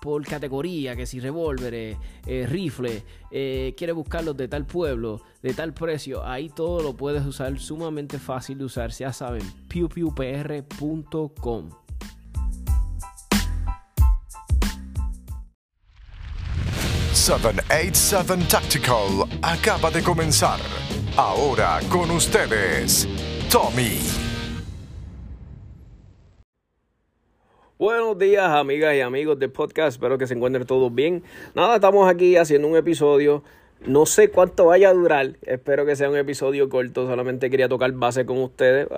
por categoría, que si revólveres, eh, rifles, eh, quieres buscarlos de tal pueblo, de tal precio, ahí todo lo puedes usar, sumamente fácil de usar, ya saben, pewpewpr.com. ...787 Tactical acaba de comenzar. Ahora con ustedes, Tommy. Buenos días, amigas y amigos del podcast. Espero que se encuentren todos bien. Nada, estamos aquí haciendo un episodio. No sé cuánto vaya a durar. Espero que sea un episodio corto. Solamente quería tocar base con ustedes.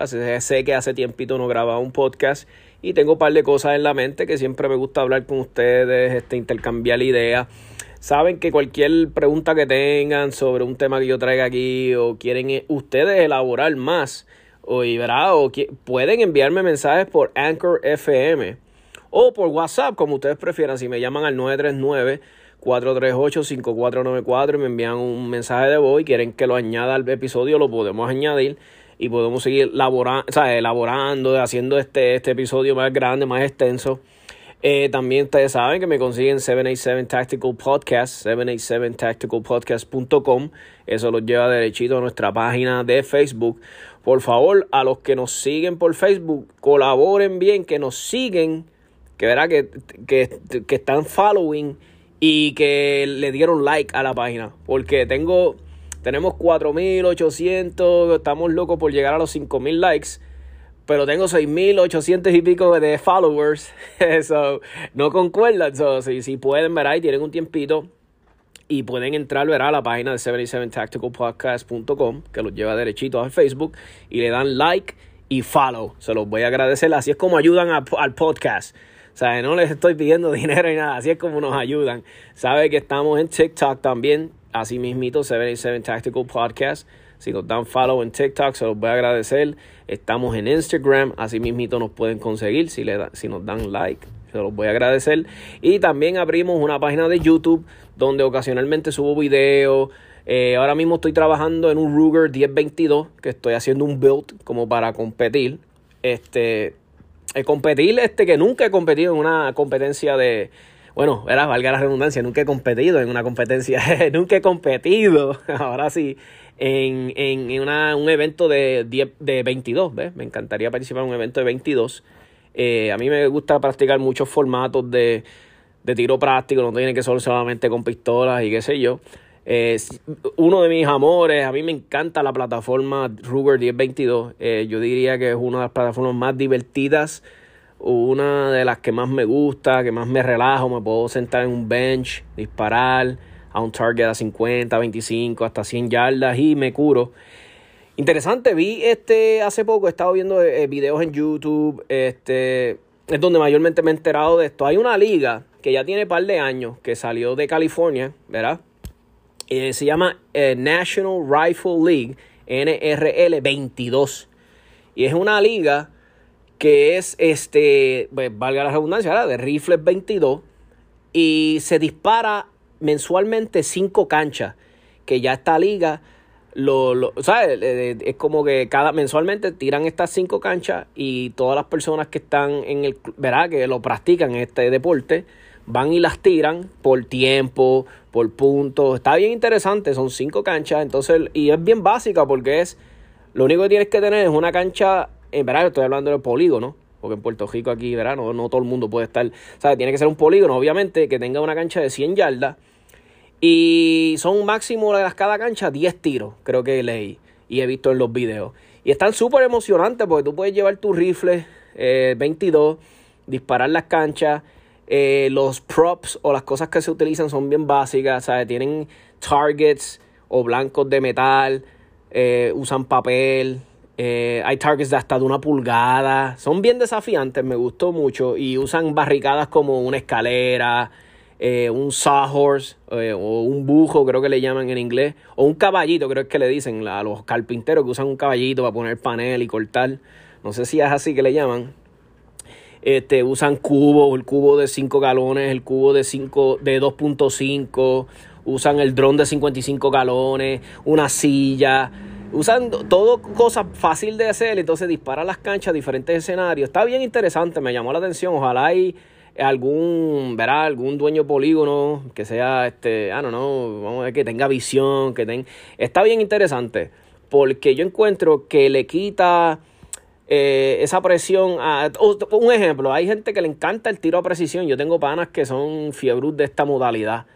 Sé que hace tiempito no grababa un podcast y tengo un par de cosas en la mente que siempre me gusta hablar con ustedes, este, intercambiar ideas. Saben que cualquier pregunta que tengan sobre un tema que yo traiga aquí o quieren ustedes elaborar más o, ¿verdad? o pueden enviarme mensajes por Anchor FM o por WhatsApp, como ustedes prefieran. Si me llaman al 939-438-5494 y me envían un mensaje de voz y quieren que lo añada al episodio, lo podemos añadir y podemos seguir elaborando, haciendo este, este episodio más grande, más extenso. Eh, también ustedes saben que me consiguen 787 Tactical Podcast, 787tacticalpodcast.com. Eso los lleva derechito a nuestra página de Facebook. Por favor, a los que nos siguen por Facebook, colaboren bien, que nos siguen que verá que, que, están following y que le dieron like a la página. Porque tengo, tenemos 4.800, estamos locos por llegar a los 5.000 likes. Pero tengo 6.800 y pico de followers. Eso no concuerda. si, si pueden, ver ahí tienen un tiempito y pueden entrar verá, a la página de 77tacticalpodcast.com que los lleva derechito al Facebook y le dan like y follow. Se los voy a agradecer. Así es como ayudan al podcast. Sea, no les estoy pidiendo dinero ni nada, así es como nos ayudan. Sabe que estamos en TikTok también, así mismito, 77 Tactical Podcast. Si nos dan follow en TikTok, se los voy a agradecer. Estamos en Instagram, así mismito nos pueden conseguir si, le si nos dan like. Se los voy a agradecer. Y también abrimos una página de YouTube donde ocasionalmente subo videos. Eh, ahora mismo estoy trabajando en un Ruger 1022 que estoy haciendo un build como para competir. Este, eh, competir, este, que nunca he competido en una competencia de, bueno, era valga la redundancia, nunca he competido en una competencia, nunca he competido, ahora sí, en, en, una, un evento de, de 22, ¿ves? Me encantaría participar en un evento de 22. Eh, a mí me gusta practicar muchos formatos de, de tiro práctico, no tiene que ser solamente con pistolas y qué sé yo. Es uno de mis amores, a mí me encanta la plataforma Ruger 1022. Eh, yo diría que es una de las plataformas más divertidas, una de las que más me gusta, que más me relajo. Me puedo sentar en un bench, disparar a un target a 50, 25, hasta 100 yardas y me curo. Interesante, vi este hace poco, he estado viendo eh, videos en YouTube, este es donde mayormente me he enterado de esto. Hay una liga que ya tiene par de años, que salió de California, ¿verdad? Eh, se llama eh, National Rifle League, NRL 22. Y es una liga que es, este, pues, valga la redundancia, de rifles 22. Y se dispara mensualmente cinco canchas. Que ya esta liga, lo, lo ¿sabes? Es como que cada mensualmente tiran estas cinco canchas y todas las personas que están en el, ¿verdad? Que lo practican este deporte van y las tiran por tiempo, por puntos. Está bien interesante, son cinco canchas, entonces, y es bien básica porque es, lo único que tienes que tener es una cancha, en verdad estoy hablando de polígono, porque en Puerto Rico aquí, ¿verdad? No, todo el mundo puede estar, o tiene que ser un polígono, obviamente, que tenga una cancha de 100 yardas. Y son máximo de cada cancha 10 tiros, creo que leí y he visto en los videos. Y están súper emocionantes porque tú puedes llevar tu rifle 22, eh, disparar las canchas eh, los props o las cosas que se utilizan son bien básicas, ¿sabes? Tienen targets o blancos de metal, eh, usan papel, eh, hay targets de hasta de una pulgada, son bien desafiantes, me gustó mucho y usan barricadas como una escalera, eh, un sawhorse o un bujo, creo que le llaman en inglés, o un caballito, creo que le dicen a los carpinteros que usan un caballito para poner panel y cortar. No sé si es así que le llaman. Este, usan cubos, el cubo de 5 galones, el cubo de 5 de 2.5, usan el dron de 55 galones, una silla, usan todo cosas fácil de hacer, entonces dispara las canchas, diferentes escenarios. Está bien interesante, me llamó la atención. Ojalá hay algún, verá, algún dueño polígono que sea, este, ah, no, no, vamos a ver que tenga visión, que tenga... Está bien interesante, porque yo encuentro que le quita eh, esa presión. A, un ejemplo, hay gente que le encanta el tiro a precisión. Yo tengo panas que son fiebrus de esta modalidad.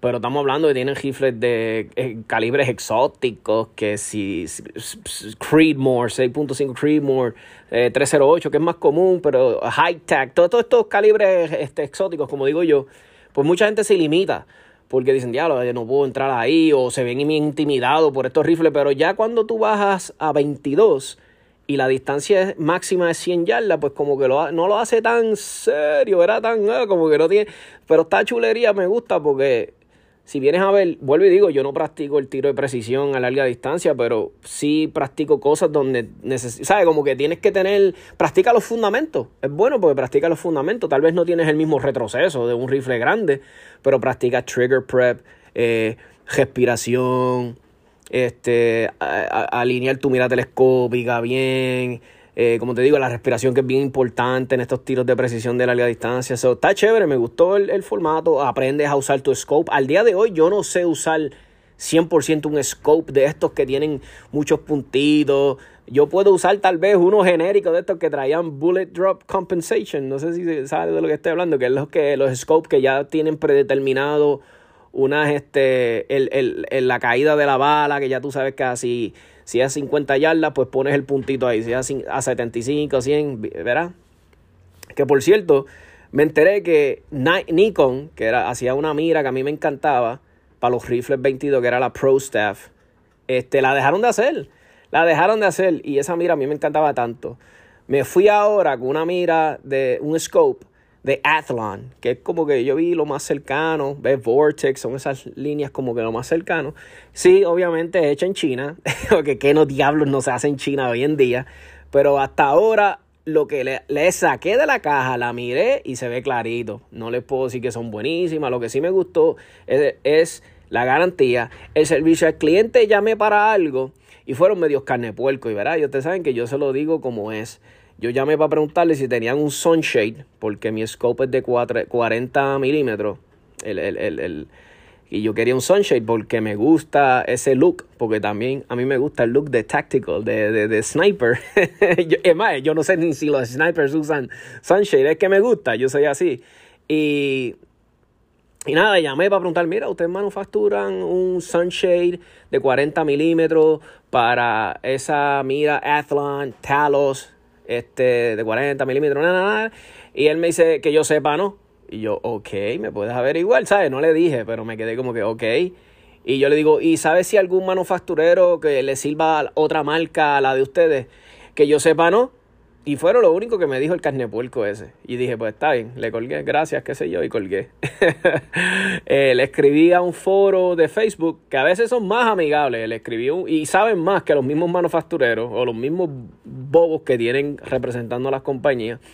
Pero estamos hablando que tienen rifles de eh, calibres exóticos, que si, Creedmoor, 6.5 Creedmoor, 308, que es más común, pero high tech, todos estos calibres este, exóticos, como digo yo, pues mucha gente se limita porque dicen, diablo, no puedo entrar ahí, o se ven intimidados por estos rifles, pero ya cuando tú bajas a 22, y la distancia máxima de 100 yardas, pues como que lo, no lo hace tan serio, era tan, ah, como que no tiene, pero esta chulería me gusta porque si vienes a ver, vuelvo y digo, yo no practico el tiro de precisión a larga distancia, pero sí practico cosas donde necesitas, ¿sabes? Como que tienes que tener, practica los fundamentos. Es bueno porque practica los fundamentos. Tal vez no tienes el mismo retroceso de un rifle grande, pero practica trigger prep, eh, respiración, este, alinear tu mira telescópica bien. Eh, como te digo, la respiración que es bien importante en estos tiros de precisión de larga distancia. So, está chévere, me gustó el, formato. Aprendes a usar tu scope. Al día de hoy yo no sé usar 100% un scope de estos que tienen muchos puntitos. Yo puedo usar tal vez uno genérico de estos que traían bullet drop compensation. No sé si sabes de lo que estoy hablando, que es los, que, los scopes que ya tienen predeterminado unas, este, el, el, la caída de la bala, que ya tú sabes que así, si es 50 yardas, pues pones el puntito ahí, si es a 75, 100, ¿verdad? Que por cierto, me enteré que Nikon, que era, hacía una mira que a mí me encantaba, para los rifles 22, que era la Pro Staff, este, la dejaron de hacer. La dejaron de hacer y esa mira a mí me encantaba tanto. Me fui ahora con una mira de un scope de Athlon, que es como que yo vi lo más cercano, ves Vortex, son esas líneas como que lo más cercano. Sí, obviamente es hecha en China, porque que no diablos no se hace en China hoy en día, pero hasta ahora lo que le, le, saqué de la caja, la miré y se ve clarito. No les puedo decir que son buenísimas, lo que sí me gustó es, es la garantía, el servicio al cliente, llamé para algo y fueron medios carne puerco y verá, y ustedes saben que yo se lo digo como es. Yo llamé para preguntarle si tenían un sunshade, porque mi scope es de 40 milímetros. y yo quería un sunshade porque me gusta ese look, porque también a mí me gusta el look de tactical, de, de, sniper. es más, yo no sé ni si los snipers usan sunshade, es que me gusta, yo soy así. Y, y nada, llamé para preguntar, mira, ustedes manufacturan un sunshade de 40 milímetros para esa mira Athlon, Talos, este, de 40 milímetros, nada, nada. Y él me dice que yo sepa, ¿no? Y yo, ok, me puedes averiguar, ¿sabes? No le dije, pero me quedé como que, ok. Y yo le digo, ¿y sabes si algún manufacturero que le sirva otra marca a la de ustedes? Que yo sepa, ¿no? Y fueron lo único que me dijo el carne puerco ese. Y dije, pues está bien, le colgué, gracias, qué sé yo, y colgué. eh, le escribí a un foro de Facebook que a veces son más amigables. Le escribí un, y saben más que los mismos manufactureros o los mismos bobos que tienen representando a las compañías.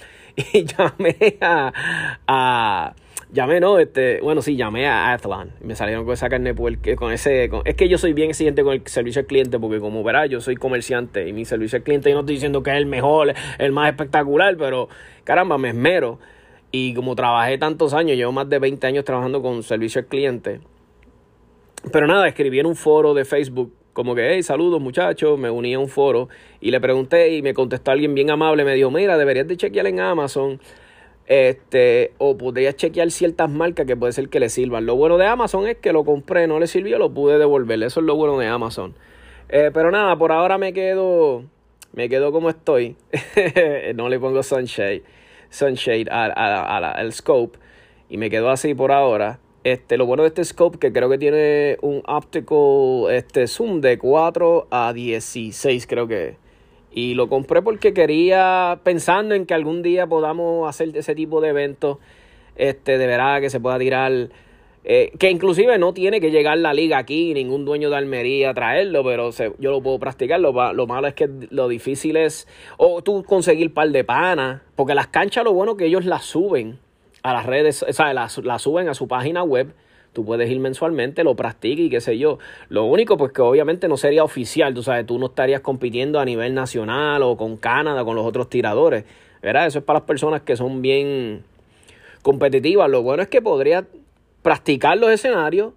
Y llamé a Llamé, no, este, bueno, sí, llamé a Athlon. Y me salieron con esa carne porque con ese, es que yo soy bien exigente con el servicio al cliente porque como verás, yo soy comerciante y mi servicio al cliente yo no estoy diciendo que es el mejor, el más espectacular, pero caramba, me esmero. Y como trabajé tantos años, llevo más de 20 años trabajando con servicio al cliente. Pero nada, escribí en un foro de Facebook como que, hey, saludos muchachos, me uní a un foro y le pregunté y me contestó alguien bien amable, me dijo, mira, deberías de chequear en Amazon este, o podría chequear ciertas marcas que puede ser que le sirvan. Lo bueno de Amazon es que lo compré, no le sirvió, lo pude devolver. Eso es lo bueno de Amazon. Eh, pero nada, por ahora me quedo, me quedo como estoy. no le pongo sunshade, sunshade al scope y me quedo así por ahora. Este, lo bueno de este scope que creo que tiene un óptico este, zoom de 4 a 16, creo que y lo compré porque quería, pensando en que algún día podamos hacer ese tipo de eventos este, de verdad que se pueda tirar. Eh, que inclusive no tiene que llegar la liga aquí, ningún dueño de Almería traerlo, pero yo lo puedo practicar. Lo, malo es que lo difícil es, o tú conseguir par de panas, porque las canchas lo bueno que ellos las suben a las redes, o sea, las, las suben a su página web. Tú puedes ir mensualmente, lo practiques y qué sé yo. Lo único, pues que obviamente no sería oficial, tú sabes, tú no estarías compitiendo a nivel nacional o con Canadá, con los otros tiradores. ¿Verdad? Eso es para las personas que son bien competitivas. Lo bueno es que podrías practicar los escenarios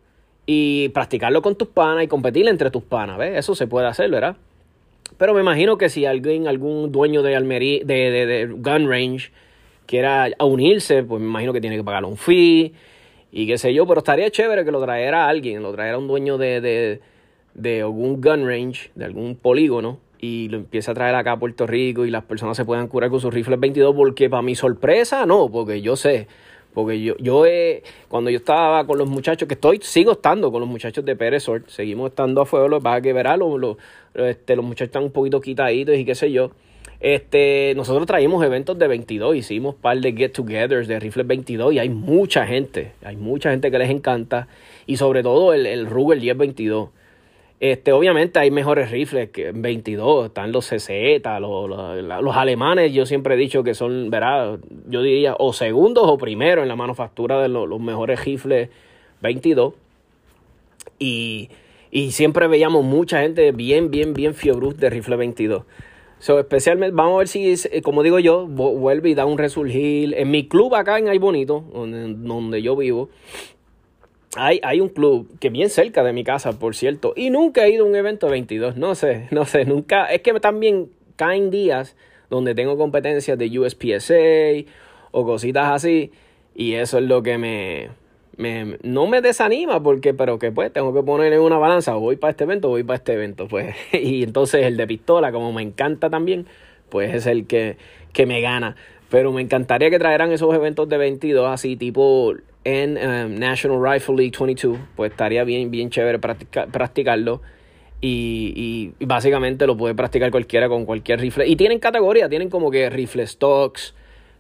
y practicarlo con tus panas y competir entre tus panas, ¿ves? Eso se puede hacer, ¿verdad? Pero me imagino que si alguien, algún dueño de, Almería, de, de, Gun Range quiera unirse, pues me imagino que tiene que pagar un fee y qué sé yo, pero estaría chévere que lo trajera alguien, lo trajera un dueño de, de, de algún gun range, de algún polígono, y lo empieza a traer acá a Puerto Rico y las personas se puedan curar con sus rifles 22, porque para mi sorpresa, no, porque yo sé, porque yo, yo he, cuando yo estaba con los muchachos, que estoy, sigo estando con los muchachos de Pérez seguimos estando a fuego, lo que pasa verá, los, este, los muchachos están un poquito quitaditos y qué sé yo. Este, nosotros traímos eventos de 22, hicimos un par de get-togethers de rifles 22 y hay mucha gente, hay mucha gente que les encanta y sobre todo el, el Ruger 1022. Este, obviamente hay mejores rifles que en 22, están los CZ, los, los, alemanes, yo siempre he dicho que son, verá, yo diría o segundos o primeros en la manufactura de los, mejores rifles 22. Y, y, siempre veíamos mucha gente bien, bien, bien fiebruz de rifle 22. So, especialmente, vamos a ver si, como digo yo, vuelve y da un resurgir. En mi club acá en Ay Bonito, donde, donde yo vivo, hay, hay, un club que bien cerca de mi casa, por cierto, y nunca he ido a un evento de 22, no sé, no sé, nunca, es que también caen días donde tengo competencias de USPSA o cositas así, y eso es lo que me, no me desanima, porque, pero que pues tengo que poner en una balanza, voy para este evento, voy para este evento, pues, y entonces el de pistola, como me encanta también, pues es el que, que me gana. Pero me encantaría que trajeran esos eventos de 22 así, tipo en um, National Rifle League 22, pues estaría bien, bien chévere practicarlo. Y, y, básicamente lo puede practicar cualquiera con cualquier rifle. Y tienen categoría, tienen como que rifle stocks,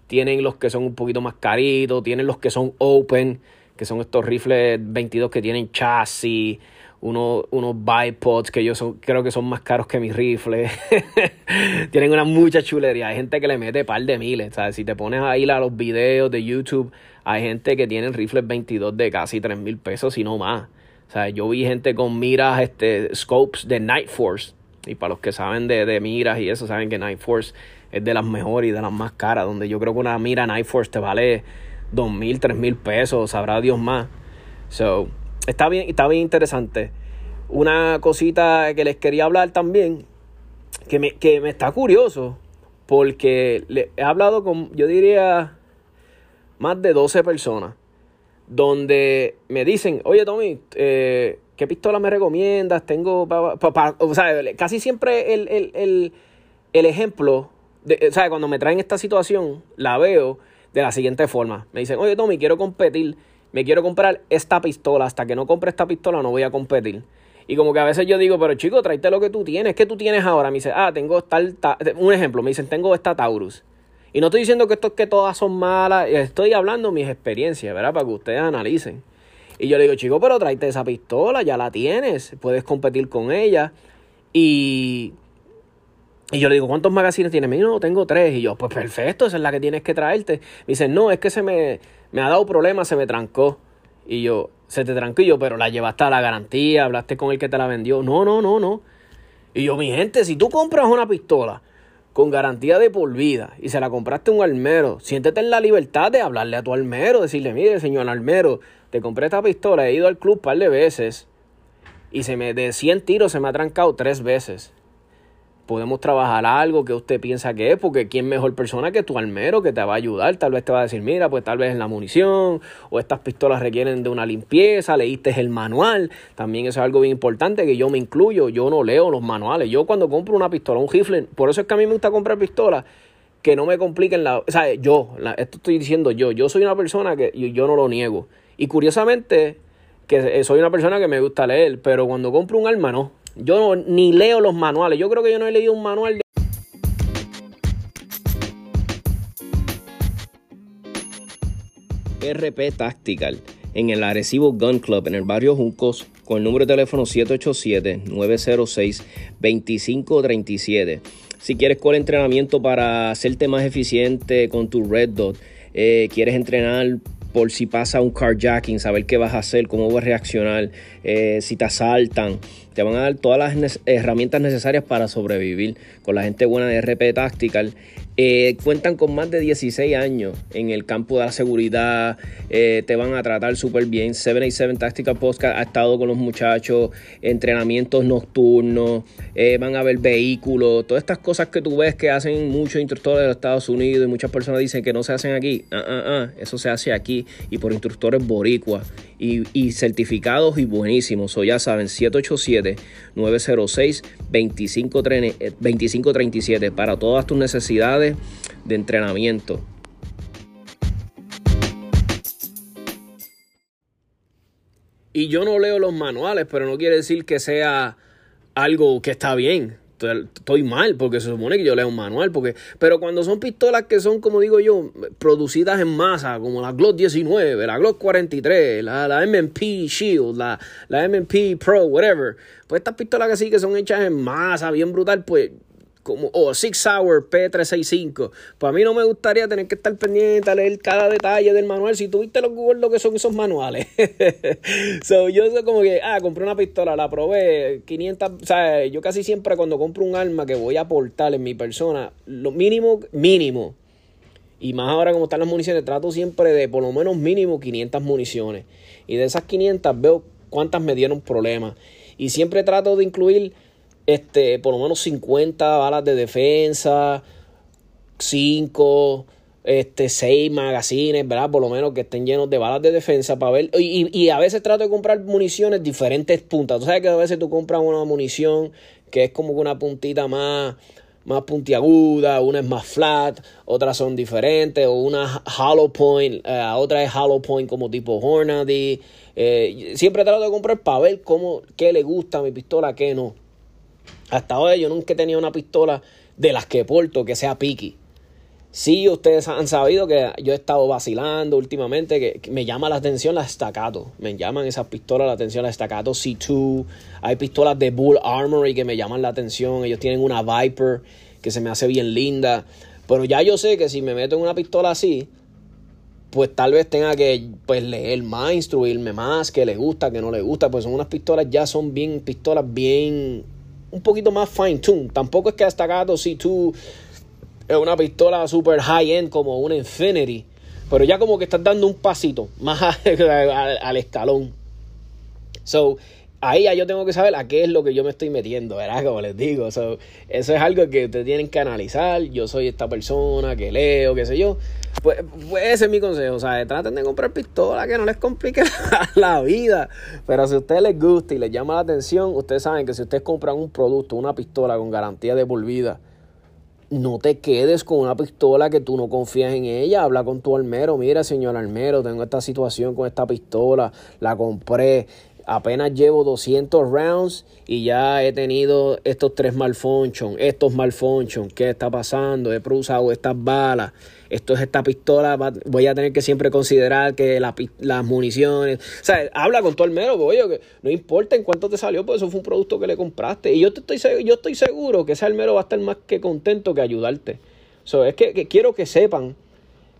tienen los que son un poquito más caritos, tienen los que son open, que son estos rifles 22 que tienen chasis, unos, unos bipods que yo creo que son más caros que mis rifles. tienen una mucha chulería. Hay gente que le mete par de miles. ¿sabes? Si te pones ahí a los videos de YouTube hay gente que tiene rifles 22 de casi 3 mil pesos y no más. O sea, yo vi gente con miras, este, scopes de Night Force. Y para los que saben de, de miras y eso, saben que Night Force es de las mejores y de las más caras. Donde yo creo que una mira Night Force te vale 2 mil, 3 mil pesos, sabrá Dios más. So, está bien, está bien interesante. Una cosita que les quería hablar también, que me, que me está curioso, porque le, he hablado con, yo diría, más de 12 personas donde me dicen, oye Tommy, eh, ¿qué pistola me recomiendas? Tengo, o sea, casi siempre el, el, el, ejemplo, de, o sea, cuando me traen esta situación, la veo de la siguiente forma. Me dicen, oye Tommy, quiero competir, me quiero comprar esta pistola, hasta que no compre esta pistola no voy a competir. Y como que a veces yo digo, pero chico, tráete lo que tú tienes, ¿qué tú tienes ahora? Me dice, ah, tengo tal, tal, un ejemplo, me dicen, tengo esta Taurus. Y no estoy diciendo que esto que todas son malas, estoy hablando mis experiencias, ¿verdad? Para que ustedes analicen. Y yo le digo, chico, pero tráete esa pistola, ya la tienes, puedes competir con ella. Y, y yo le digo, ¿cuántos magazines tienes? Me dice, no, tengo tres. Y yo, pues perfecto, esa es la que tienes que traerte. Me dicen, no, es que se me, me ha dado problemas, se me trancó. Y yo, se te trancó. Y yo, pero la llevaste a la garantía, hablaste con el que te la vendió. No, no, no, no. Y yo, mi gente, si tú compras una pistola con garantía de por vida y se la compraste a un almero, siéntete en la libertad de hablarle a tu almero, decirle, mire, señor almero, te compré esta pistola, he ido al club un par de veces y se me de 100 tiros se me ha trancado tres veces podemos trabajar algo que usted piensa que es, porque quién mejor persona que tu almero que te va a ayudar, tal vez te va a decir, mira, pues tal vez en la munición, o estas pistolas requieren de una limpieza, leíste el manual, también eso es algo bien importante que yo me incluyo, yo no leo los manuales, yo cuando compro una pistola, un rifle, por eso es que a mí me gusta comprar pistolas, que no me compliquen la, o sea, yo, esto estoy diciendo yo, yo soy una persona que yo no lo niego, y curiosamente, que soy una persona que me gusta leer, pero cuando compro un arma no, yo ni leo los manuales. Yo creo que yo no he leído un manual. RP Tactical en el Arecibo Gun Club en el barrio Juncos con el número de teléfono 787-906-2537. Si quieres con entrenamiento para hacerte más eficiente con tu Red Dot, eh, quieres entrenar por si pasa un carjacking, saber qué vas a hacer, cómo vas a reaccionar, eh, si te asaltan. Te van a dar todas las herramientas necesarias para sobrevivir con la gente buena de RP Tactical. Eh, cuentan con más de 16 años en el campo de la seguridad, eh, te van a tratar súper bien. 787 Tactical Podcast ha estado con los muchachos, entrenamientos nocturnos, eh, van a ver vehículos, todas estas cosas que tú ves que hacen muchos instructores de Estados Unidos y muchas personas dicen que no se hacen aquí. Ah, ah, ah, eso se hace aquí y por instructores boricuas y, certificados y buenísimos. O ya saben, 787-906-2537 para todas tus necesidades de entrenamiento. Y yo no leo los manuales, pero no quiere decir que sea algo que está bien estoy mal porque se supone que yo leo un manual. Porque, pero cuando son pistolas que son, como digo yo, producidas en masa, como la Glock 19, la Glock 43, la, la MP Shield, la, la MP Pro, whatever, pues estas pistolas que sí que son hechas en masa, bien brutal, pues como o Six Hour P365. Pues a mí no me gustaría tener que estar pendiente a leer cada detalle del manual. Si tuviste los Google lo que son esos manuales. so, yo soy como que, ah, compré una pistola, la probé, 500, o sea, yo casi siempre cuando compro un arma que voy a aportar en mi persona, lo mínimo, mínimo. Y más ahora como están las municiones, trato siempre de por lo menos mínimo 500 municiones. Y de esas 500 veo cuántas me dieron problemas. Y siempre trato de incluir este, por lo menos 50 balas de defensa, 5, este, 6 magazines, ¿verdad? Por lo menos que estén llenos de balas de defensa para ver. Y, y, a veces trato de comprar municiones diferentes puntas. Tú sabes que a veces tú compras una munición que es como una puntita más, más puntiaguda, una es más flat, otras son diferentes, o una hollow point, eh, otra es hollow point como tipo Hornady. Eh, siempre trato de comprar para ver cómo, qué le gusta mi pistola, qué no. Hasta ahora yo nunca he tenido una pistola de las que porto que sea piqui. Sí, ustedes han sabido que yo he estado vacilando últimamente, que, me llama la atención las staccato. Me llaman esas pistolas la atención, las staccato C2. Hay pistolas de Bull Armory que me llaman la atención. Ellos tienen una Viper que se me hace bien linda. Pero ya yo sé que si me meto en una pistola así, pues tal vez tenga que pues, leer más, instruirme más, que le gusta, que no le gusta. Pues son unas pistolas, ya son bien pistolas bien un poquito más fine tune. Tampoco es que hasta gato si tú es una pistola super high end como una Infinity. Pero ya como que estás dando un pasito más al, escalón. So, ahí ya yo tengo que saber a qué es lo que yo me estoy metiendo, ¿verdad? Como les digo. So, eso es algo que ustedes tienen que analizar. Yo soy esta persona que leo, qué sé yo. Pues, pues, ese es mi consejo, o sea, traten de comprar pistola que no les complique la, vida. Pero si a ustedes les gusta y les llama la atención, ustedes saben que si ustedes compran un producto, una pistola con garantía de por vida, no te quedes con una pistola que tú no confías en ella. Habla con tu almero. Mira, señor almero, tengo esta situación con esta pistola. La compré apenas llevo 200 rounds y ya he tenido estos tres malfunctions, estos malfunctions, ¿qué está pasando? He usado estas balas, esto es esta pistola, voy a tener que siempre considerar que las municiones, o sea, habla con todo el mero, oye, que no importa en cuánto te salió, pues eso fue un producto que le compraste. Y yo, te estoy, yo estoy seguro que ese almero va a estar más que contento que ayudarte. So, es que, quiero que sepan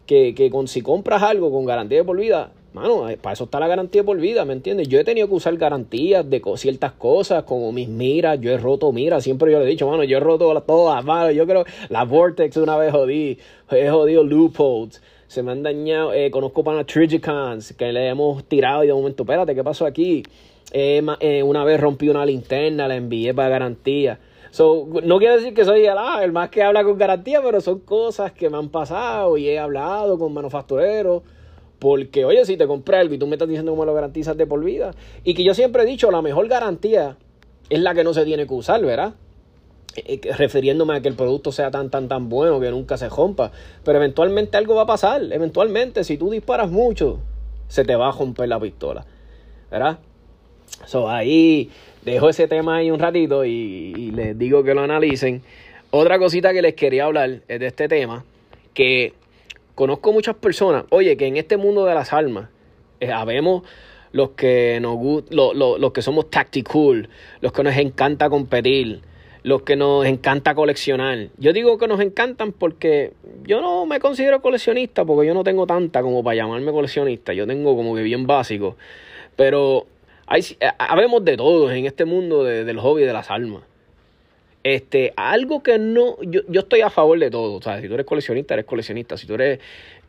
que, que con, si compras algo con garantía de por vida, Mano, eh, para eso está la garantía por vida, ¿me entiendes? Yo he tenido que usar garantías de ciertas cosas, como mis miras, yo he roto miras, siempre yo le he dicho, mano, yo he roto todas, mano, yo creo, la Vortex una vez jodí, he jodido loopholes, se me han dañado, eh, conozco para Trigicans, que le hemos tirado y de momento, espérate, ¿qué pasó aquí? Eh, una vez rompí una linterna, la envié para garantía. So, no quiero decir que soy el, ah, el más que habla con garantía, pero son cosas que me han pasado y he hablado con manufactureros porque, oye, si te compré algo y tú me estás diciendo cómo lo garantizas de por vida. Y que yo siempre he dicho, la mejor garantía es la que no se tiene que usar, ¿verdad? Eh, eh, refiriéndome a que el producto sea tan, tan, tan bueno que nunca se rompa. Pero eventualmente algo va a pasar. Eventualmente, si tú disparas mucho, se te va a romper la pistola. ¿Verdad? So, ahí dejo ese tema ahí un ratito y, y les digo que lo analicen. Otra cosita que les quería hablar es de este tema, que conozco muchas personas, oye, que en este mundo de las armas, eh, habemos los que nos los que somos tactical, los que nos encanta competir, los que nos encanta coleccionar. Yo digo que nos encantan porque yo no me considero coleccionista porque yo no tengo tanta como para llamarme coleccionista. Yo tengo como que bien básico. Pero hay, eh, habemos de todos en este mundo del hobby de las almas. Este, algo que no, yo, yo estoy a favor de todo. O sea, si tú eres coleccionista, eres coleccionista. Si tú eres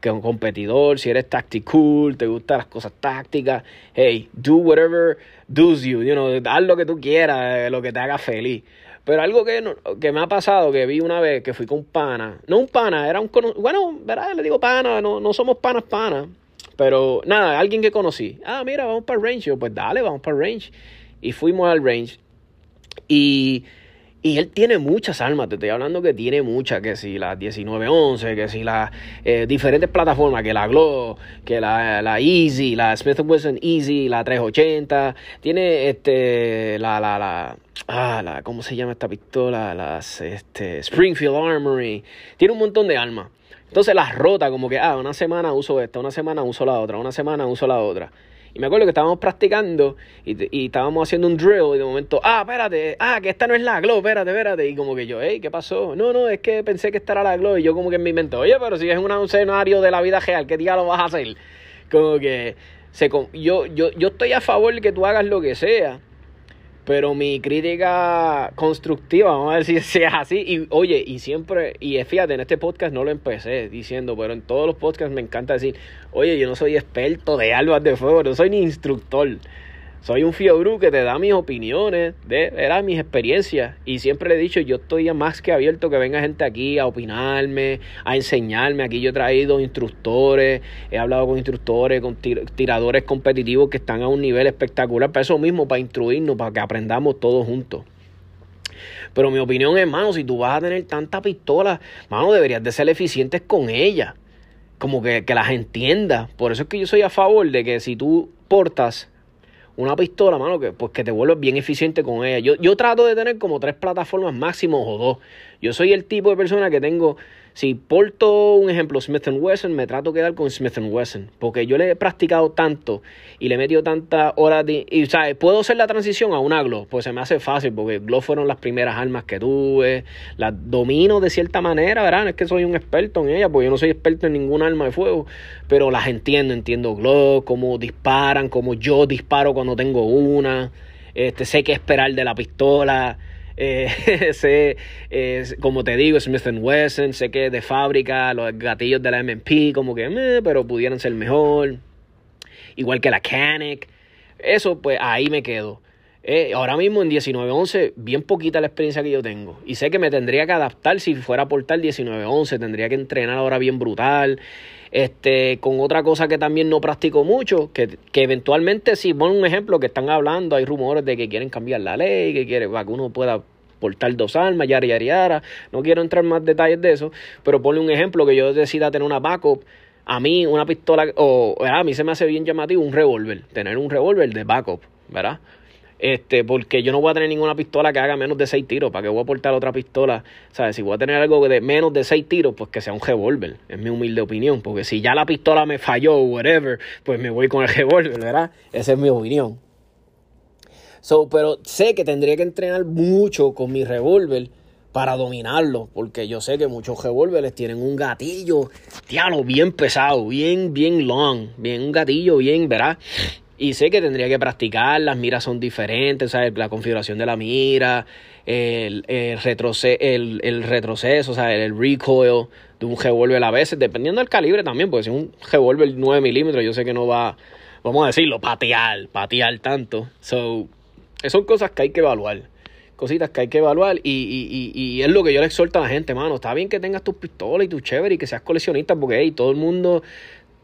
que un competidor, si eres tactical, te gustan las cosas tácticas, hey, do whatever does you, you know, haz lo que tú quieras, eh, lo que te haga feliz. Pero algo que, que me ha pasado, que vi una vez que fui con un pana, no un pana, era un bueno, ¿verdad? Le digo pana, no, no somos panas panas, pero nada, alguien que conocí. Ah, mira, vamos para el range. Yo, pues dale, vamos para el range. Y fuimos al range. Y y él tiene muchas armas, te estoy hablando que tiene muchas, que si las 1911, que si las eh, diferentes plataformas, que la Glow, que la, la Easy, la Smith Wesson Easy, la 380, tiene este, la, la, la, ah, la, ¿cómo se llama esta pistola? Las, este, Springfield Armory, tiene un montón de armas. Entonces las rota como que, ah, una semana uso esta, una semana uso la otra, una semana uso la otra. Y me acuerdo que estábamos practicando y, estábamos haciendo un drill y de momento, ah, espérate, ah, que esta no es la glow, espérate, espérate. Y como que yo, hey, ¿qué pasó? No, no, es que pensé que esta era la glow. Y yo como que en mi mente, oye, pero si es un escenario de la vida real, ¿qué día lo vas a hacer? Como que se, yo, yo, yo estoy a favor de que tú hagas lo que sea pero mi crítica constructiva, vamos a si sea así. Y oye, y siempre, y fíjate, en este podcast no lo empecé diciendo, pero en todos los podcasts me encanta decir, oye, yo no soy experto de albas de fuego, no soy ni instructor. Soy un fiobru que te da mis opiniones, de, mis experiencias. Y siempre le he dicho, yo estoy más que abierto que venga gente aquí a opinarme, a enseñarme. Aquí yo he traído instructores, he hablado con instructores, con tiradores competitivos que están a un nivel espectacular. Para eso mismo, para instruirnos, para que aprendamos todos juntos. Pero mi opinión es, si tú vas a tener tanta pistola, mano, deberías de ser eficientes con ella. Como que, que las entiendas. Por eso es que yo soy a favor de que si tú portas una pistola, mano, que, pues que te vuelves bien eficiente con ella. Yo, yo trato de tener como tres plataformas máximo o dos. Yo soy el tipo de persona que tengo si porto un ejemplo Smith Wesson, me trato de quedar con Smith Wesson, porque yo le he practicado tanto y le he metido tantas horas de... Y, ¿sabes? Puedo hacer la transición a una Glow, pues se me hace fácil, porque Glow fueron las primeras armas que tuve, las domino de cierta manera, ¿verdad? Es que soy un experto en ellas, porque yo no soy experto en ningún arma de fuego, pero las entiendo, entiendo Glow, cómo disparan, cómo yo disparo cuando tengo una, este, sé qué esperar de la pistola, eh, sé, como te digo, Smith Wesson, sé que de fábrica los gatillos de la MP, como que, pero pudieran ser mejor. Igual que la Canic. Eso, pues ahí me quedo. Eh, ahora mismo en 1911, bien poquita la experiencia que yo tengo. Y sé que me tendría que adaptar si fuera a portar 1911. Tendría que entrenar ahora bien brutal. Este, con otra cosa que también no practico mucho, que, que eventualmente, si pon un ejemplo que están hablando, hay rumores de que quieren cambiar la ley, que quiere, para que uno pueda portar dos armas, yara, yara, yara. No quiero entrar en más detalles de eso, pero ponle un ejemplo que yo decida tener una backup. A mí, una pistola, o a mí se me hace bien llamativo un revólver, tener un revólver de backup, ¿verdad? Este, porque yo no voy a tener ninguna pistola que haga menos de 6 tiros. ¿Para que voy a portar otra pistola? ¿Sabes? Si voy a tener algo de menos de 6 tiros, pues que sea un revólver. Es mi humilde opinión. Porque si ya la pistola me falló o whatever, pues me voy con el revólver, ¿verdad? Esa es mi opinión. So, pero sé que tendría que entrenar mucho con mi revólver para dominarlo, porque yo sé que muchos revólveres tienen un gatillo, diablo, bien pesado, bien, bien long, bien un gatillo bien, ¿verdad? Y sé que tendría que practicar, las miras son diferentes, ¿sabes? La configuración de la mira, el, el, el, el retroceso, sea, El recoil de un revólver a veces, dependiendo del calibre también, porque si un revólver 9 milímetros, yo sé que no va, vamos a decirlo, patear, patear tanto. So, son cosas que hay que evaluar. Cositas que hay que evaluar y, y, y, es lo que yo le exhorto a la gente, mano. Está bien que tengas tus pistolas y tu chévere y que seas coleccionista porque hey, todo el mundo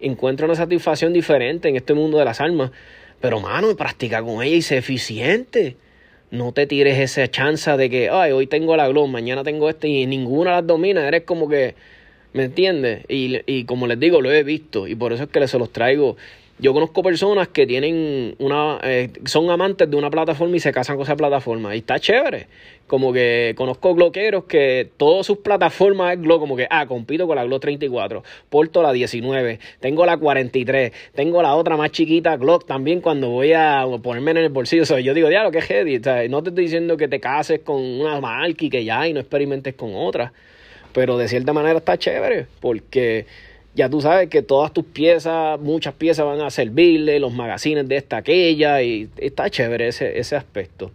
encuentra una satisfacción diferente en este mundo de las armas. Pero, mano, practica con ella y sé eficiente. No te tires esa chance de que, ay, hoy tengo la Glow, mañana tengo este y ninguna las domina. Eres como que, ¿me entiendes? Y, y como les digo, lo he visto y por eso es que se los traigo yo conozco personas que tienen una, eh, son amantes de una plataforma y se casan con esa plataforma. Y está chévere. Como que conozco gloqueros que todas sus plataformas es Glock, como que, ah, compito con la Glock 34, porto la 19, tengo la 43, tengo la otra más chiquita, Glock, también cuando voy a ponerme en el bolsillo. O yo digo, diablo, qué heavy. no te estoy diciendo que te cases con una marca y que ya y no experimentes con otra. Pero de cierta manera está chévere, porque ya tú sabes que todas tus piezas, muchas piezas van a servirle, los magazines de esta, aquella, y está chévere ese, ese aspecto.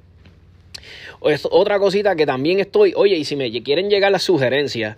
otra cosita que también estoy, oye, y si me quieren llegar las sugerencias,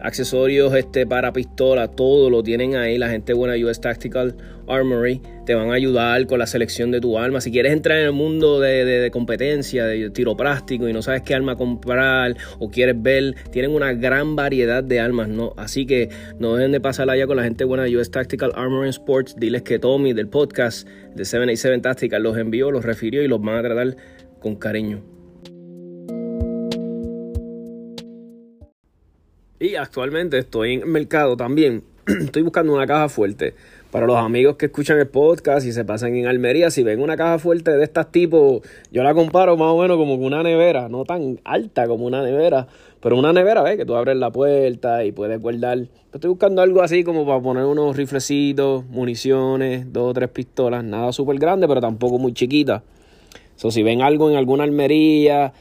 accesorios este, para pistola, todo lo tienen ahí. La gente buena US Tactical Armory te van a ayudar con la selección de tu arma. Si quieres entrar en el mundo de, competencia, de tiro práctico y no sabes qué arma comprar o quieres ver, tienen una gran variedad de armas, ¿no? Así que no dejen de pasar allá con la gente buena de US Tactical Armory Sports. Diles que Tommy del podcast de 787 Tactical los envió, los refirió y los van a tratar con cariño. Y actualmente estoy en el mercado también. estoy buscando una caja fuerte. Para los amigos que escuchan el podcast y se pasan en Almería, si ven una caja fuerte de estas tipos, yo la comparo más o menos como una nevera, no tan alta como una nevera, pero una nevera, ¿ves? Que tú abres la puerta y puedes guardar. Estoy buscando algo así como para poner unos riflecitos, municiones, dos o tres pistolas, nada súper grande, pero tampoco muy chiquita. So, si ven algo en alguna almería,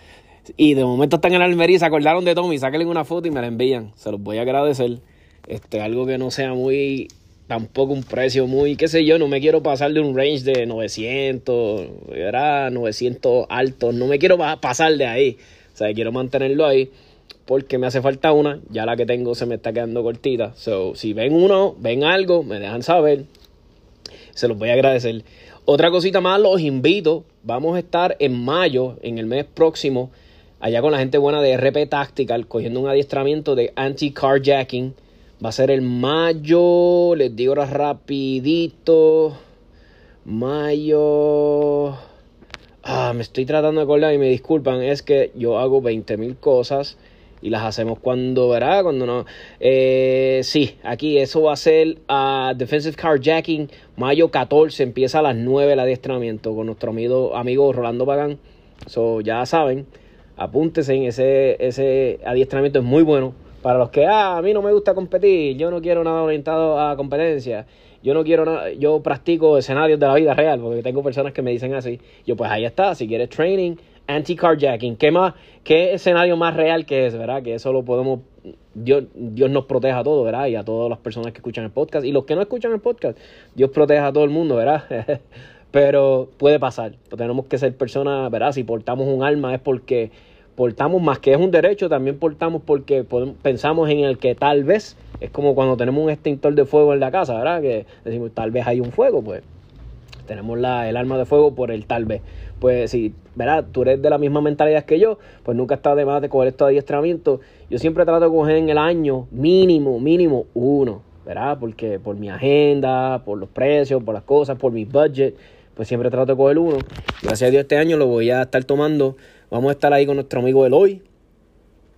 y de momento están en Almería se acordaron de Tommy, sáquenle una foto y me la envían. Se los voy a agradecer. Este, algo que no sea muy, tampoco un precio muy, qué sé yo, no me quiero pasar de un range de 900, era 900 altos, no me quiero pasar de ahí. O sea, quiero mantenerlo ahí porque me hace falta una, ya la que tengo se me está quedando cortita. So, si ven uno, ven algo, me dejan saber. Se los voy a agradecer. Otra cosita más, los invito. Vamos a estar en mayo, en el mes próximo, allá con la gente buena de RP Tactical, cogiendo un adiestramiento de anti-carjacking. Va a ser el mayo, les digo ahora rapidito, mayo... Ah, me estoy tratando de acordar y me disculpan, es que yo hago 20 mil cosas y las hacemos cuando, ¿verdad? Cuando no. Eh, sí, aquí eso va a ser a Defensive Carjacking, mayo 14, empieza a las 9 el adiestramiento con nuestro amigo, amigo Rolando Pagán. So, ya saben, apúntese en ese, ese adiestramiento, es muy bueno. Para los que, ah, a mí no me gusta competir, yo no quiero nada orientado a competencia, yo no quiero nada, yo practico escenarios de la vida real, porque tengo personas que me dicen así. Yo, pues ahí está, si quieres training, anti-carjacking, ¿qué más, qué escenario más real que es, verdad? Que eso lo podemos, Dios, Dios nos proteja a todos, ¿verdad? Y a todas las personas que escuchan el podcast, y los que no escuchan el podcast, Dios proteja a todo el mundo, ¿verdad? Pero puede pasar, tenemos que ser personas, ¿verdad? Si portamos un arma es porque portamos más que es un derecho, también portamos porque pensamos en el que tal vez, es como cuando tenemos un extintor de fuego en la casa, ¿verdad? Que decimos, tal vez hay un fuego, pues tenemos la, el arma de fuego por el tal vez. Pues si, ¿verdad? Tú eres de la misma mentalidad que yo, pues nunca está de más de coger estos adiestramientos. Yo siempre trato de coger en el año mínimo, mínimo uno, ¿verdad? Porque por mi agenda, por los precios, por las cosas, por mi budget, pues siempre trato de coger uno. Gracias a Dios este año lo voy a estar tomando Vamos a estar ahí con nuestro amigo Eloy,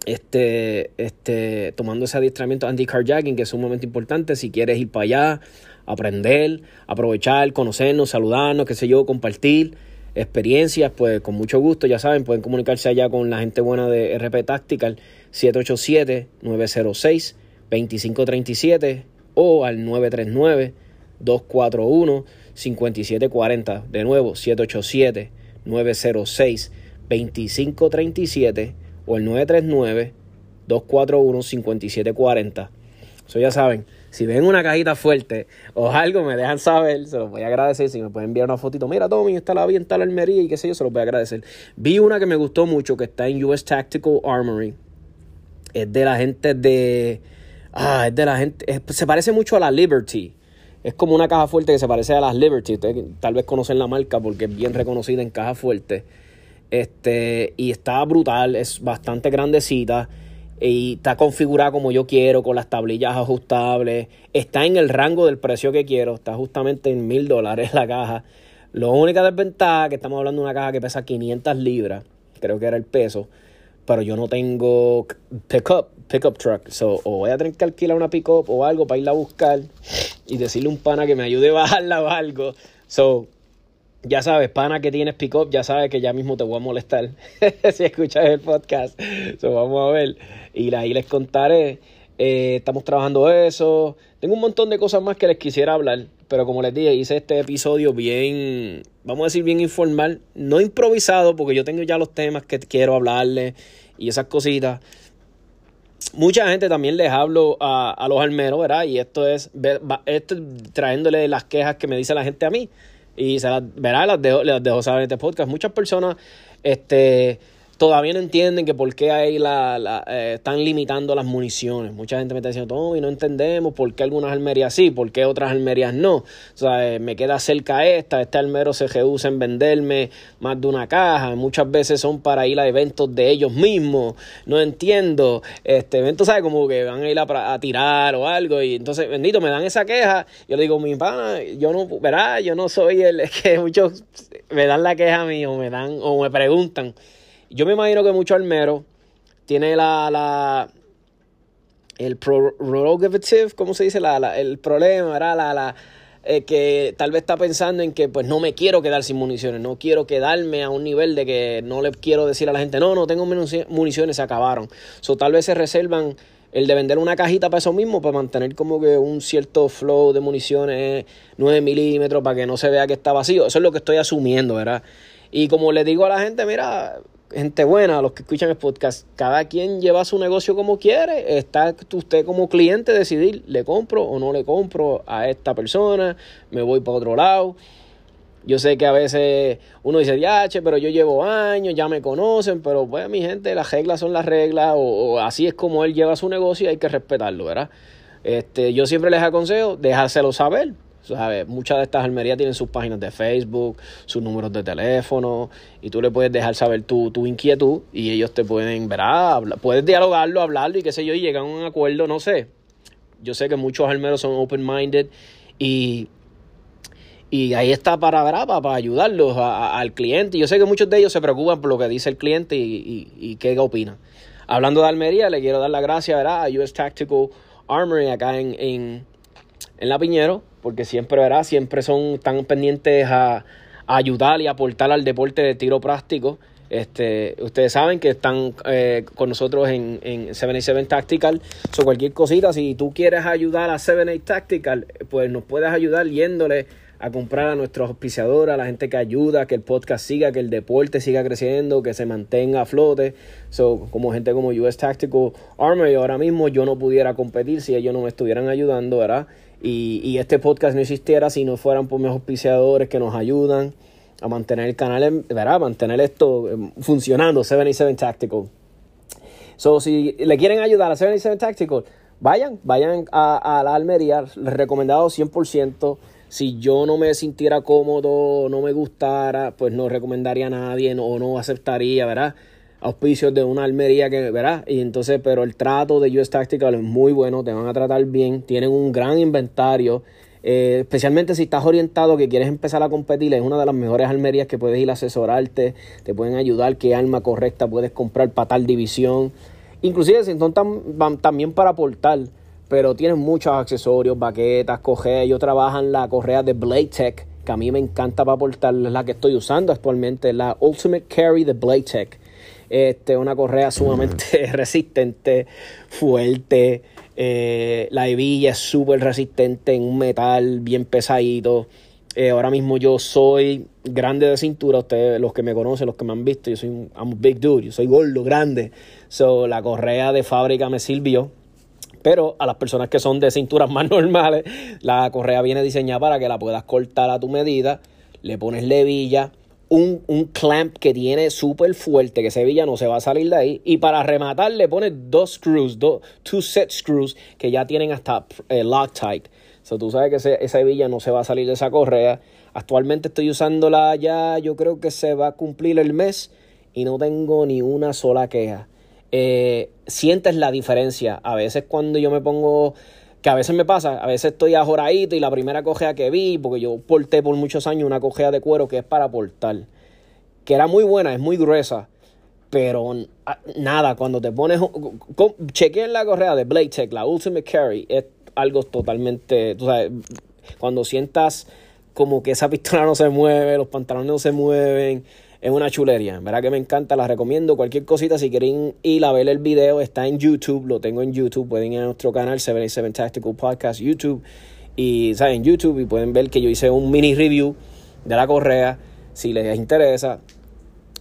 este, este, tomando ese adiestramiento anti-carjacking, que es sumamente importante. Si quieres ir para allá, aprender, aprovechar, conocernos, saludarnos, qué sé yo, compartir experiencias, pues con mucho gusto, ya saben, pueden comunicarse allá con la gente buena de RP Tactical 787-906-2537 o al 939-241-5740. De nuevo, 787-906 2537 o el 939-241-5740. Eso ya saben, si ven una cajita fuerte o algo, me dejan saber, se los voy a agradecer. Si me pueden enviar una fotito, mira Tommy, está la bien, la Almería y qué sé yo, se los voy a agradecer. Vi una que me gustó mucho que está en US Tactical Armory. Es de la gente de. Ah, es de la gente. se parece mucho a la Liberty. Es como una caja fuerte que se parece a las Liberty. Tal vez conocen la marca porque es bien reconocida en caja fuerte. Este, y está brutal, es bastante grandecita y está configurada como yo quiero, con las tablillas ajustables. Está en el rango del precio que quiero, está justamente en mil dólares la caja. La única desventaja que estamos hablando de una caja que pesa 500 libras, creo que era el peso, pero yo no tengo pickup, pickup truck. So, o voy a tener que alquilar una pickup o algo para irla a buscar y decirle a un pana que me ayude a bajarla o algo. So, ya sabes, pana que tienes pick-up, ya sabes que ya mismo te voy a molestar si escuchas el podcast. So, vamos a ver. Y ahí les contaré. Eh, estamos trabajando eso. Tengo un montón de cosas más que les quisiera hablar. Pero como les dije, hice este episodio bien, vamos a decir, bien informal. No improvisado, porque yo tengo ya los temas que quiero hablarles y esas cositas. Mucha gente también les hablo a, a los almeros, ¿verdad? Y esto es, esto es trayéndole las quejas que me dice la gente a mí y se las, verá, las dejo, las dejo saber en este podcast. Muchas personas este, todavía no entienden que por qué ahí la, la eh, están limitando las municiones. Mucha gente me está diciendo, oh, y no entendemos por qué algunas almerías sí, por qué otras almerías no. O sea, eh, me queda cerca esta, este almero se reduce en venderme más de una caja. Muchas veces son para ir a eventos de ellos mismos. No entiendo. Este evento, ¿sabes? Como que van a ir a, tirar o algo. Y entonces, bendito, me dan esa queja. Yo le digo, mi pana, yo no, verá, yo no soy el que muchos me dan la queja a mí o me dan, o me preguntan. Yo me imagino que mucho almero tiene la, la el prerogative, ¿cómo se dice? La, el problema, ¿verdad? La, la, eh, que tal vez está pensando en que pues no me quiero quedar sin municiones, no quiero quedarme a un nivel de que no le quiero decir a la gente, no, no tengo municiones, se acabaron. So, tal vez se reservan el de vender una cajita para eso mismo, para mantener como que un cierto flow de municiones 9 milímetros, para que no se vea que está vacío. Eso es lo que estoy asumiendo, ¿verdad? Y como le digo a la gente, mira, gente buena, los que escuchan el podcast, cada quien lleva su negocio como quiere. Está usted como cliente decidir, le compro o no le compro a esta persona, me voy para otro lado. Yo sé que a veces uno dice, ya, pero yo llevo años, ya me conocen, pero pues mi gente, las reglas son las reglas, o, así es como él lleva su negocio y hay que respetarlo, ¿verdad? Este, yo siempre les aconsejo dejárselo saber. Muchas de estas almerías tienen sus páginas de Facebook, sus números de teléfono, y tú le puedes dejar saber tu, tu inquietud y ellos te pueden, verá, puedes dialogarlo, hablarlo y qué sé yo, y llegar a un acuerdo, no sé. Yo sé que muchos almeros son open-minded y, y ahí está para, ¿verdad? para, ayudarlos al cliente. Yo sé que muchos de ellos se preocupan por lo que dice el cliente y, y, qué opina. Hablando de Almería, le quiero dar las gracias a US Tactical Armory acá en, en, en La Piñero porque siempre, ¿verdad? Siempre son tan pendientes a, ayudar y aportar al deporte de tiro práctico. Este, ustedes saben que están eh, con nosotros en, en 77 Tactical. So, cualquier cosita, si tú quieres ayudar a 78 Tactical, pues nos puedes ayudar yéndole a comprar a nuestros auspiciadores, a la gente que ayuda, que el podcast siga, que el deporte siga creciendo, que se mantenga a flote. So, como gente como US Tactical Armory, ahora mismo yo no pudiera competir si ellos no me estuvieran ayudando, ¿verdad? Y, y este podcast no existiera si no fueran por mis auspiciadores que nos ayudan a mantener el canal, ¿verdad? mantener esto em, funcionando, 77 Tactical. So, si le quieren ayudar a 77 Tactical, vayan, vayan a, la Almería, recomendado 100%. Si yo no me sintiera cómodo, no me gustara, pues no recomendaría a nadie o no aceptaría, ¿verdad? Auspicios de una almería que, ¿verdad? Y entonces, pero el trato de US Tactical es muy bueno, te van a tratar bien, tienen un gran inventario, eh, especialmente si estás orientado que quieres empezar a competir, es una de las mejores almerías que puedes ir a asesorarte, te pueden ayudar qué arma correcta puedes comprar para tal división, inclusive si son también para aportar, pero tienen muchos accesorios, baquetas, correas, ellos trabajan la correa de Blade Tech, que a mí me encanta para aportar, es la que estoy usando actualmente, la Ultimate Carry de Blade Tech este, una correa sumamente resistente, fuerte. Eh, la hebilla es súper resistente en un metal bien pesadito. Eh, ahora mismo yo soy grande de cintura. Ustedes, los que me conocen, los que me han visto, yo soy un big dude. Yo soy gordo, grande. So, la correa de fábrica me sirvió. Pero a las personas que son de cinturas más normales, la correa viene diseñada para que la puedas cortar a tu medida. Le pones la hebilla un, un clamp que tiene súper fuerte, que Sevilla no se va a salir de ahí. Y para rematar le pone dos screws, dos two set screws que ya tienen hasta eh, Loctite. So, tú sabes que esa hebilla no se va a salir de esa correa. Actualmente estoy usándola ya, yo creo que se va a cumplir el mes y no tengo ni una sola queja. Eh, sientes la diferencia. A veces cuando yo me pongo, que a veces me pasa, a veces estoy ajoradito y la primera cojea que vi, porque yo porté por muchos años una cojea de cuero que es para portar, que era muy buena, es muy gruesa. Pero nada, cuando te pones. Chequeen la correa de Blade Tech, la Ultimate Carry, es algo totalmente. Tú sabes, cuando sientas como que esa pistola no se mueve, los pantalones no se mueven, es una chulería. Verá que me encanta, la recomiendo. Cualquier cosita, si quieren ir a ver el video, está en YouTube, lo tengo en YouTube. Pueden ir a nuestro canal 77 Tactical Podcast YouTube y saben YouTube y pueden ver que yo hice un mini review de la correa. Si les interesa,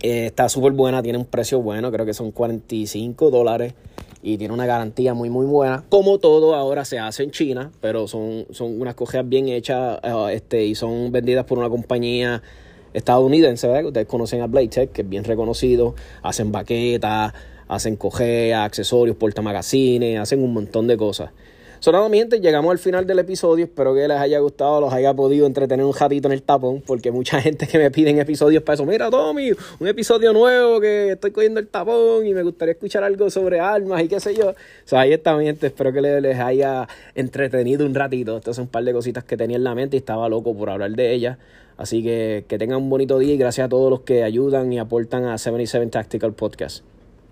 eh, está súper buena, tiene un precio bueno, creo que son 45 dólares y tiene una garantía muy muy buena. Como todo ahora se hace en China, pero son, son unas cojeas bien hechas eh, este, y son vendidas por una compañía estadounidense, ¿verdad? Ustedes conocen a Blade que es bien reconocido, hacen baquetas, hacen cojeas, accesorios, portamagazines, hacen un montón de cosas. Solamente llegamos al final del episodio. Espero que les haya gustado, los haya podido entretener un ratito en el tapón, porque mucha gente que me piden episodios para eso. Mira, Tommy, un episodio nuevo que estoy cogiendo el tapón y me gustaría escuchar algo sobre armas y qué sé yo. Ahí está, mi gente. Espero que les haya entretenido un ratito. Estas son un par de cositas que tenía en la mente y estaba loco por hablar de ellas. Así que que tengan un bonito día y gracias a todos los que ayudan y aportan a 77 Tactical Podcast.